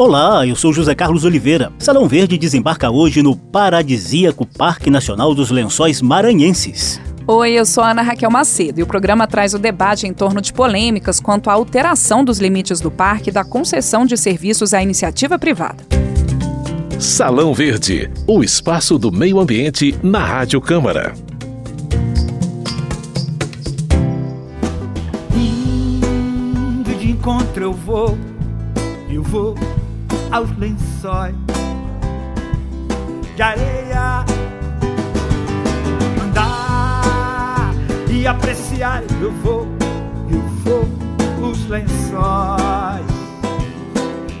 Olá, eu sou José Carlos Oliveira. Salão Verde desembarca hoje no paradisíaco Parque Nacional dos Lençóis Maranhenses. Oi, eu sou Ana Raquel Macedo e o programa traz o debate em torno de polêmicas quanto à alteração dos limites do parque e da concessão de serviços à iniciativa privada. Salão Verde, o espaço do meio ambiente na Rádio Câmara. Indo de encontro eu vou, eu vou aos lençóis de areia. Andar e apreciar, eu vou, eu vou os lençóis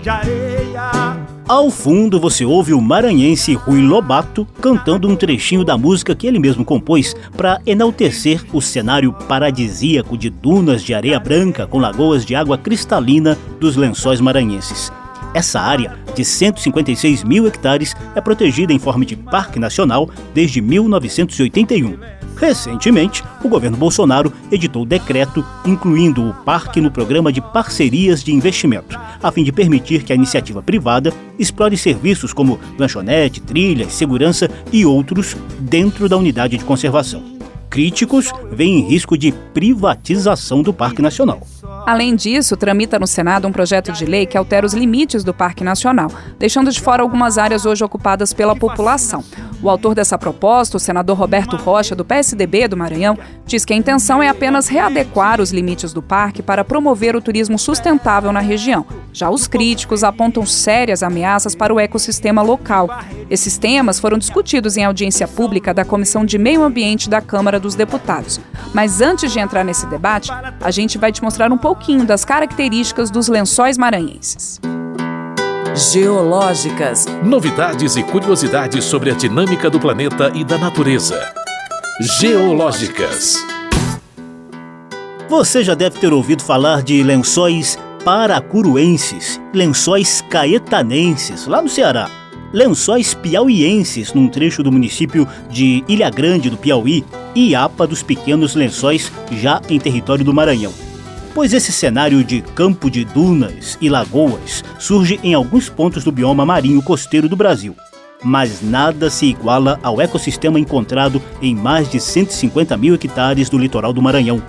de areia. Ao fundo você ouve o maranhense Rui Lobato cantando um trechinho da música que ele mesmo compôs para enaltecer o cenário paradisíaco de dunas de areia branca com lagoas de água cristalina dos lençóis maranhenses. Essa área, de 156 mil hectares, é protegida em forma de parque nacional desde 1981. Recentemente, o governo Bolsonaro editou decreto incluindo o parque no programa de parcerias de investimento, a fim de permitir que a iniciativa privada explore serviços como lanchonete, trilhas, segurança e outros dentro da unidade de conservação. Críticos veem risco de privatização do Parque Nacional. Além disso, tramita no Senado um projeto de lei que altera os limites do Parque Nacional, deixando de fora algumas áreas hoje ocupadas pela população. O autor dessa proposta, o senador Roberto Rocha, do PSDB do Maranhão, diz que a intenção é apenas readequar os limites do parque para promover o turismo sustentável na região. Já os críticos apontam sérias ameaças para o ecossistema local. Esses temas foram discutidos em audiência pública da Comissão de Meio Ambiente da Câmara dos Deputados. Mas antes de entrar nesse debate, a gente vai te mostrar um pouquinho das características dos lençóis maranhenses. Geológicas. Novidades e curiosidades sobre a dinâmica do planeta e da natureza. Geológicas. Você já deve ter ouvido falar de lençóis paracuruenses, lençóis caetanenses, lá no Ceará, lençóis piauienses, num trecho do município de Ilha Grande do Piauí, Iapa dos Pequenos Lençóis, já em território do Maranhão pois esse cenário de campo de dunas e lagoas surge em alguns pontos do bioma marinho costeiro do Brasil. Mas nada se iguala ao ecossistema encontrado em mais de 150 mil hectares do litoral do Maranhão.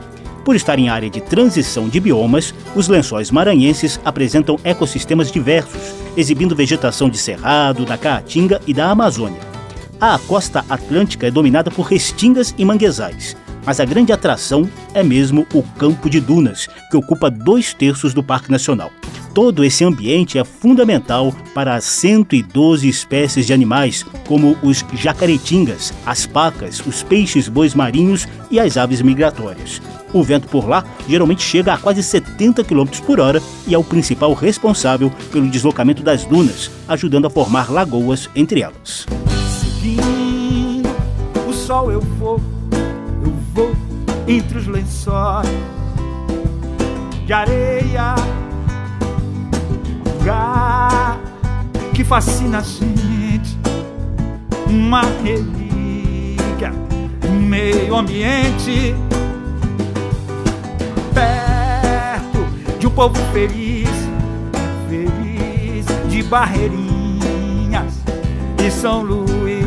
Por estar em área de transição de biomas, os lençóis maranhenses apresentam ecossistemas diversos, exibindo vegetação de cerrado, da caatinga e da Amazônia. A costa atlântica é dominada por restingas e manguezais, mas a grande atração é mesmo o Campo de Dunas, que ocupa dois terços do Parque Nacional. Todo esse ambiente é fundamental para as 112 espécies de animais, como os jacaretingas, as pacas, os peixes-bois marinhos e as aves migratórias. O vento por lá geralmente chega a quase 70 km por hora e é o principal responsável pelo deslocamento das dunas, ajudando a formar lagoas entre elas. Sol eu vou vou entre os lençóis de areia, lugar que fascina a gente, uma relíquia do meio ambiente, perto de um povo feliz, feliz de Barreirinhas e São Luís.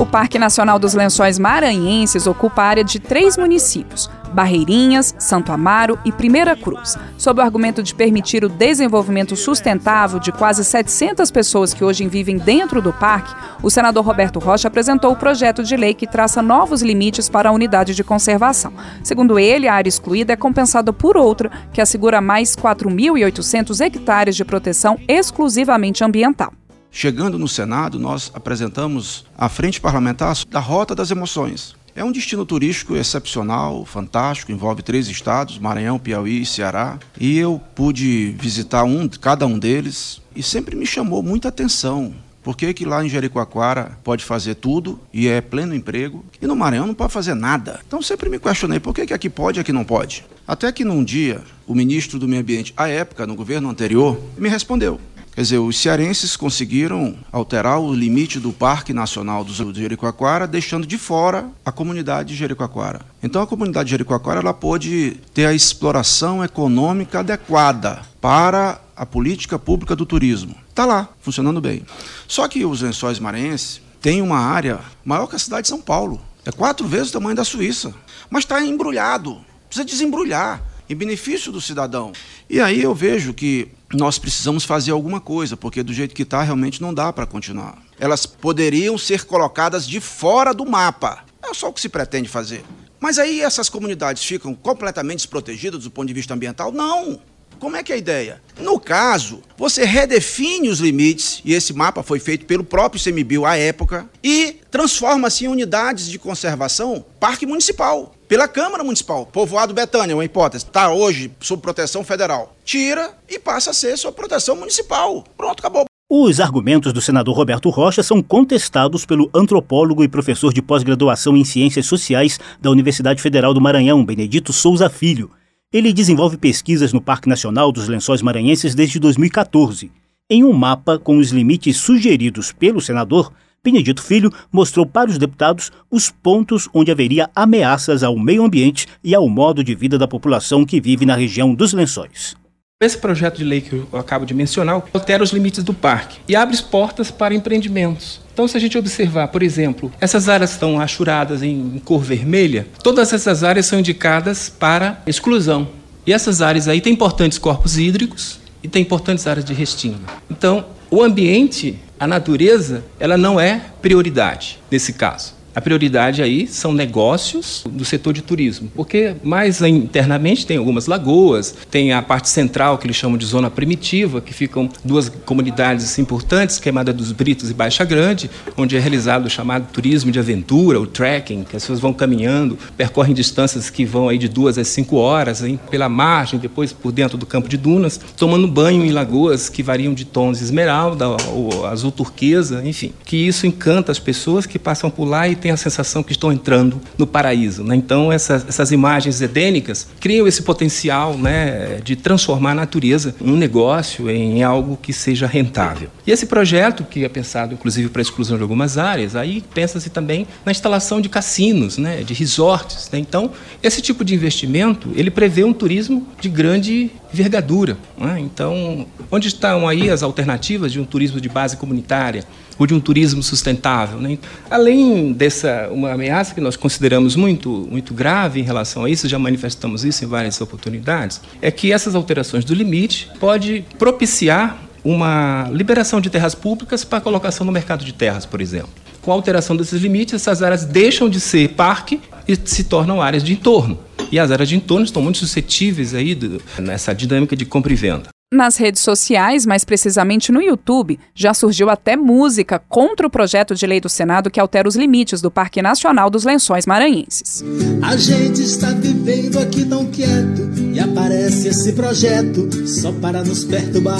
O Parque Nacional dos Lençóis Maranhenses ocupa a área de três municípios, Barreirinhas, Santo Amaro e Primeira Cruz. Sob o argumento de permitir o desenvolvimento sustentável de quase 700 pessoas que hoje vivem dentro do parque, o senador Roberto Rocha apresentou o projeto de lei que traça novos limites para a unidade de conservação. Segundo ele, a área excluída é compensada por outra, que assegura mais 4.800 hectares de proteção exclusivamente ambiental. Chegando no Senado, nós apresentamos a Frente Parlamentar da Rota das Emoções. É um destino turístico excepcional, fantástico, envolve três estados, Maranhão, Piauí e Ceará. E eu pude visitar um, cada um deles e sempre me chamou muita atenção. Por que, que lá em Jericoacoara pode fazer tudo e é pleno emprego e no Maranhão não pode fazer nada? Então sempre me questionei por que, que aqui pode e aqui não pode. Até que num dia o ministro do Meio Ambiente, à época, no governo anterior, me respondeu. Quer dizer, os cearenses conseguiram alterar o limite do Parque Nacional do Jericoacoara, deixando de fora a comunidade de Jericoacoara. Então a comunidade de Jericoacoara ela pôde ter a exploração econômica adequada para a política pública do turismo. Está lá, funcionando bem. Só que os lençóis maranhenses têm uma área maior que a cidade de São Paulo. É quatro vezes o tamanho da Suíça. Mas está embrulhado. Precisa desembrulhar em benefício do cidadão. E aí eu vejo que nós precisamos fazer alguma coisa, porque do jeito que está, realmente não dá para continuar. Elas poderiam ser colocadas de fora do mapa. É só o que se pretende fazer. Mas aí essas comunidades ficam completamente desprotegidas do ponto de vista ambiental? Não. Como é que é a ideia? No caso, você redefine os limites, e esse mapa foi feito pelo próprio CMBio à época, e transforma-se em unidades de conservação parque municipal pela Câmara Municipal. Povoado Betânia, uma hipótese, está hoje sob proteção federal. Tira e passa a ser sob proteção municipal. Pronto, acabou. Os argumentos do senador Roberto Rocha são contestados pelo antropólogo e professor de pós-graduação em Ciências Sociais da Universidade Federal do Maranhão, Benedito Souza Filho. Ele desenvolve pesquisas no Parque Nacional dos Lençóis Maranhenses desde 2014. Em um mapa com os limites sugeridos pelo senador, Benedito Filho mostrou para os deputados os pontos onde haveria ameaças ao meio ambiente e ao modo de vida da população que vive na região dos lençóis. Esse projeto de lei que eu acabo de mencionar altera os limites do parque e abre portas para empreendimentos. Então, se a gente observar, por exemplo, essas áreas estão achuradas em cor vermelha, todas essas áreas são indicadas para exclusão. E essas áreas aí têm importantes corpos hídricos e têm importantes áreas de restinga. Então, o ambiente, a natureza, ela não é prioridade nesse caso. A prioridade aí são negócios do setor de turismo, porque mais internamente tem algumas lagoas, tem a parte central que eles chamam de zona primitiva, que ficam duas comunidades importantes, Queimada dos Britos e Baixa Grande, onde é realizado o chamado turismo de aventura, o trekking, que as pessoas vão caminhando, percorrem distâncias que vão aí de duas a cinco horas, hein, pela margem, depois por dentro do campo de dunas, tomando banho em lagoas que variam de tons esmeralda, ou azul turquesa, enfim, que isso encanta as pessoas que passam por lá e têm a sensação que estão entrando no paraíso. Né? Então, essas, essas imagens edênicas criam esse potencial né, de transformar a natureza em um negócio, em algo que seja rentável. E esse projeto, que é pensado inclusive para a exclusão de algumas áreas, aí pensa-se também na instalação de cassinos, né, de resorts. Né? Então, esse tipo de investimento, ele prevê um turismo de grande envergadura. Né? Então, onde estão aí as alternativas de um turismo de base comunitária? Ou de um turismo sustentável. Né? Além dessa uma ameaça que nós consideramos muito, muito grave em relação a isso, já manifestamos isso em várias oportunidades, é que essas alterações do limite pode propiciar uma liberação de terras públicas para colocação no mercado de terras, por exemplo. Com a alteração desses limites, essas áreas deixam de ser parque e se tornam áreas de entorno. E as áreas de entorno estão muito suscetíveis aí do, nessa dinâmica de compra e venda. Nas redes sociais, mais precisamente no YouTube, já surgiu até música contra o projeto de lei do Senado que altera os limites do Parque Nacional dos Lençóis Maranhenses. A gente está vivendo aqui tão quieto e aparece esse projeto só para nos perturbar.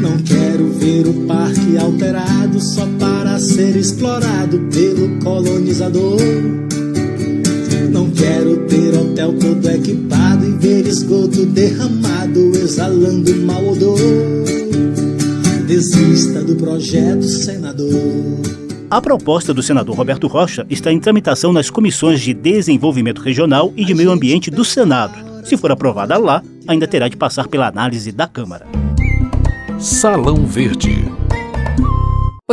Não quero ver o parque alterado só para ser explorado pelo colonizador. Quero ter hotel todo equipado e ver esgoto derramado, exalando mau odor. Desista do projeto, senador. A proposta do senador Roberto Rocha está em tramitação nas comissões de Desenvolvimento Regional e de Meio Ambiente do Senado. Se for aprovada lá, ainda terá de passar pela análise da Câmara. Salão Verde.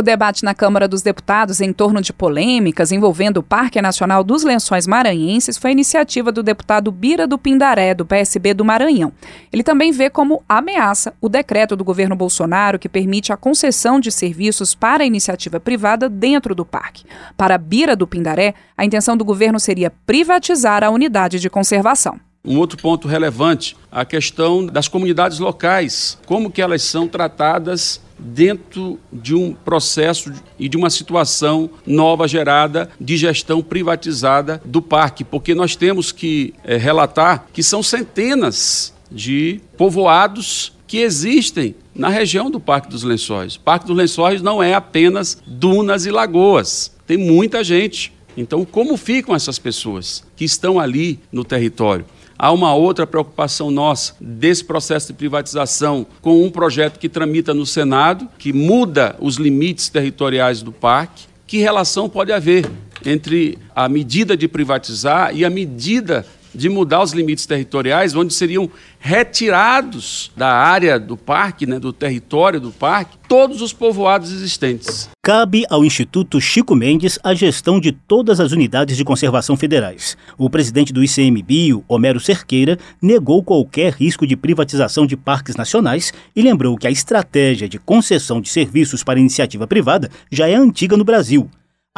O debate na Câmara dos Deputados em torno de polêmicas envolvendo o Parque Nacional dos Lençóis Maranhenses foi iniciativa do deputado Bira do Pindaré, do PSB do Maranhão. Ele também vê como ameaça o decreto do governo Bolsonaro que permite a concessão de serviços para iniciativa privada dentro do parque. Para Bira do Pindaré, a intenção do governo seria privatizar a unidade de conservação. Um outro ponto relevante, a questão das comunidades locais, como que elas são tratadas dentro de um processo e de uma situação nova gerada de gestão privatizada do parque, porque nós temos que é, relatar que são centenas de povoados que existem na região do Parque dos Lençóis. O Parque dos Lençóis não é apenas dunas e lagoas, tem muita gente. Então, como ficam essas pessoas que estão ali no território? Há uma outra preocupação nossa desse processo de privatização com um projeto que tramita no Senado, que muda os limites territoriais do parque. Que relação pode haver entre a medida de privatizar e a medida de mudar os limites territoriais, onde seriam retirados da área do parque, né, do território do parque, todos os povoados existentes. Cabe ao Instituto Chico Mendes a gestão de todas as unidades de conservação federais. O presidente do ICMBio, Homero Cerqueira, negou qualquer risco de privatização de parques nacionais e lembrou que a estratégia de concessão de serviços para iniciativa privada já é antiga no Brasil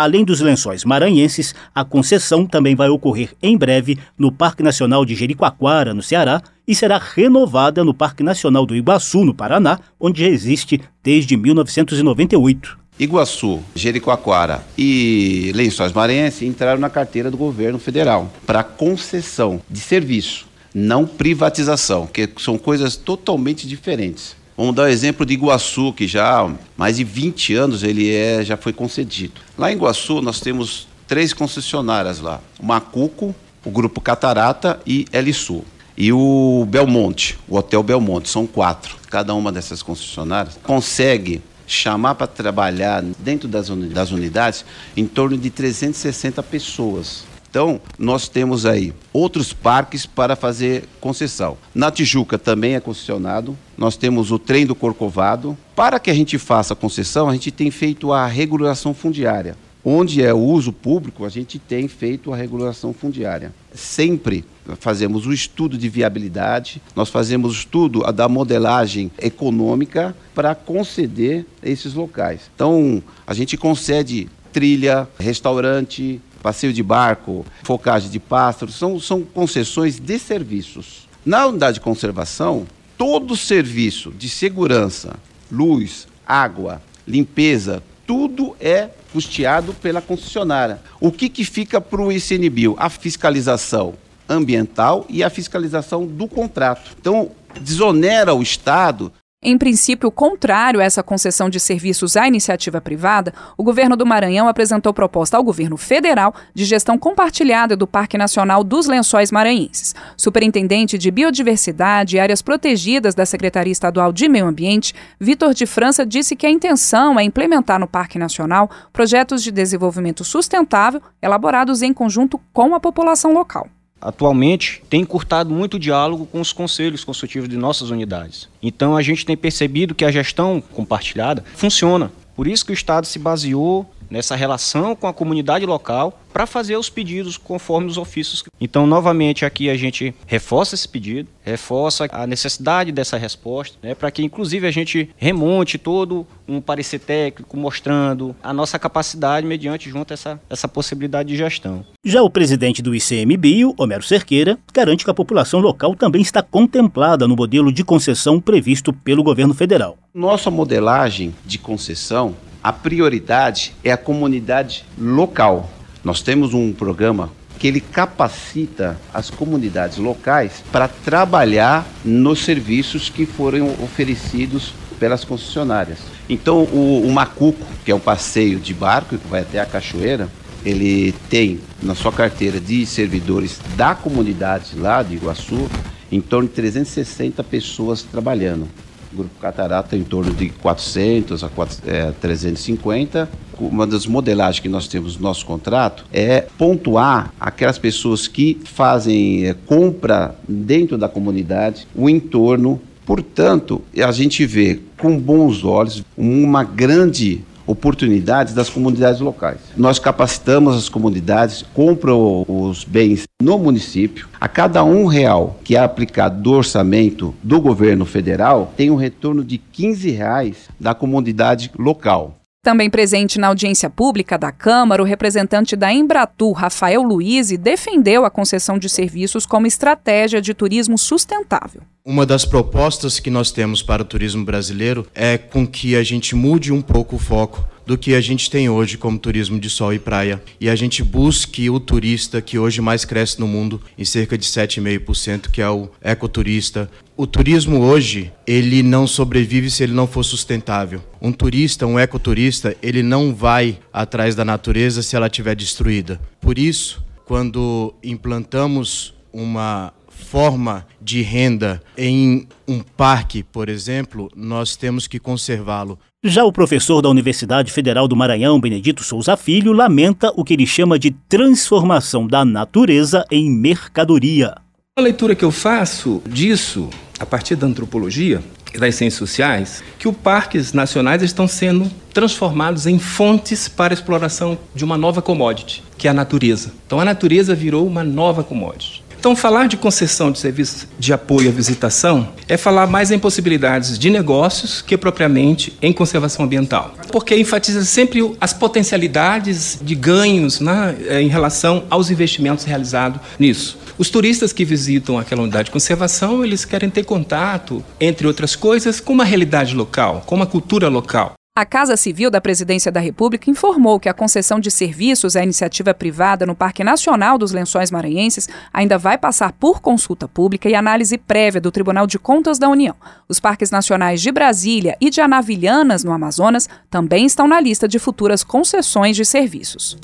Além dos lençóis maranhenses, a concessão também vai ocorrer em breve no Parque Nacional de Jericoacoara, no Ceará, e será renovada no Parque Nacional do Iguaçu, no Paraná, onde já existe desde 1998. Iguaçu, Jericoacoara e Lençóis Maranhenses entraram na carteira do governo federal para concessão de serviço, não privatização, que são coisas totalmente diferentes. Vamos dar o exemplo de Iguaçu, que já há mais de 20 anos ele é, já foi concedido. Lá em Iguaçu nós temos três concessionárias lá: o Macuco, o Grupo Catarata e Elisul. E o Belmonte, o Hotel Belmonte, são quatro. Cada uma dessas concessionárias consegue chamar para trabalhar dentro das, unidades em torno de 360 pessoas. Então, nós temos aí outros parques para fazer concessão. Na Tijuca também é concessionado. Nós temos o trem do Corcovado. Para que a gente faça concessão, a gente tem feito a regulação fundiária. Onde é o uso público, a gente tem feito a regulação fundiária. Sempre fazemos o estudo de viabilidade, nós fazemos o estudo da modelagem econômica para conceder esses locais. Então, a gente concede trilha, restaurante, passeio de barco, focagem de pássaros, são, são concessões de serviços. Na unidade de conservação, todo serviço de segurança, luz, água, limpeza, tudo é custeado pela concessionária. O que, que fica para o ICNBio? A fiscalização ambiental e a fiscalização do contrato. Então, desonera o Estado em princípio contrário a essa concessão de serviços à iniciativa privada, o governo do Maranhão apresentou proposta ao governo federal de gestão compartilhada do Parque Nacional dos Lençóis Maranhenses. Superintendente de Biodiversidade e Áreas Protegidas da Secretaria Estadual de Meio Ambiente, Vitor de França, disse que a intenção é implementar no Parque Nacional projetos de desenvolvimento sustentável elaborados em conjunto com a população local atualmente tem encurtado muito o diálogo com os conselhos consultivos de nossas unidades. Então a gente tem percebido que a gestão compartilhada funciona. Por isso que o Estado se baseou nessa relação com a comunidade local para fazer os pedidos conforme os ofícios. Então, novamente, aqui a gente reforça esse pedido, reforça a necessidade dessa resposta, né, para que, inclusive, a gente remonte todo um parecer técnico mostrando a nossa capacidade mediante junto essa, essa possibilidade de gestão. Já o presidente do ICMBio, Homero Cerqueira, garante que a população local também está contemplada no modelo de concessão previsto pelo governo federal. Nossa modelagem de concessão a prioridade é a comunidade local. Nós temos um programa que ele capacita as comunidades locais para trabalhar nos serviços que foram oferecidos pelas concessionárias. Então, o, o Macuco, que é um passeio de barco que vai até a cachoeira, ele tem na sua carteira de servidores da comunidade lá de Iguaçu em torno de 360 pessoas trabalhando. O Grupo Catarata em torno de 400 a 4, é, 350. Uma das modelagens que nós temos no nosso contrato é pontuar aquelas pessoas que fazem é, compra dentro da comunidade, o entorno. Portanto, a gente vê com bons olhos uma grande oportunidades das comunidades locais. Nós capacitamos as comunidades, compram os bens no município. A cada um real que é aplicado do orçamento do governo federal, tem um retorno de 15 reais da comunidade local. Também presente na audiência pública da Câmara, o representante da Embratur, Rafael Luiz, defendeu a concessão de serviços como estratégia de turismo sustentável. Uma das propostas que nós temos para o turismo brasileiro é com que a gente mude um pouco o foco do que a gente tem hoje como turismo de sol e praia. E a gente busque o turista que hoje mais cresce no mundo, em cerca de 7,5%, que é o ecoturista. O turismo hoje, ele não sobrevive se ele não for sustentável. Um turista, um ecoturista, ele não vai atrás da natureza se ela estiver destruída. Por isso, quando implantamos uma forma de renda em um parque, por exemplo, nós temos que conservá-lo. Já o professor da Universidade Federal do Maranhão, Benedito Souza Filho, lamenta o que ele chama de transformação da natureza em mercadoria. A leitura que eu faço disso, a partir da antropologia e das ciências sociais, que os parques nacionais estão sendo transformados em fontes para exploração de uma nova commodity, que é a natureza. Então a natureza virou uma nova commodity. Então, falar de concessão de serviços de apoio à visitação é falar mais em possibilidades de negócios que propriamente em conservação ambiental. Porque enfatiza sempre as potencialidades de ganhos né, em relação aos investimentos realizados nisso. Os turistas que visitam aquela unidade de conservação, eles querem ter contato, entre outras coisas, com uma realidade local, com uma cultura local. A Casa Civil da Presidência da República informou que a concessão de serviços à iniciativa privada no Parque Nacional dos Lençóis Maranhenses ainda vai passar por consulta pública e análise prévia do Tribunal de Contas da União. Os parques nacionais de Brasília e de Anavilhanas, no Amazonas, também estão na lista de futuras concessões de serviços.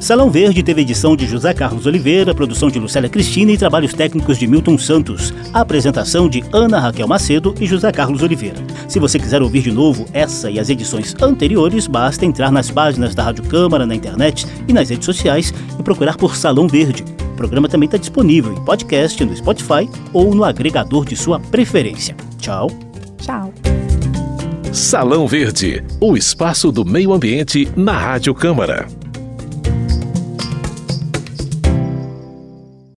Salão Verde teve edição de José Carlos Oliveira, produção de Lucélia Cristina e trabalhos técnicos de Milton Santos. A apresentação de Ana Raquel Macedo e José Carlos Oliveira. Se você quiser ouvir de novo essa e as edições anteriores, basta entrar nas páginas da Rádio Câmara na internet e nas redes sociais e procurar por Salão Verde. O programa também está disponível em podcast no Spotify ou no agregador de sua preferência. Tchau. Tchau. Salão Verde, o espaço do meio ambiente na Rádio Câmara.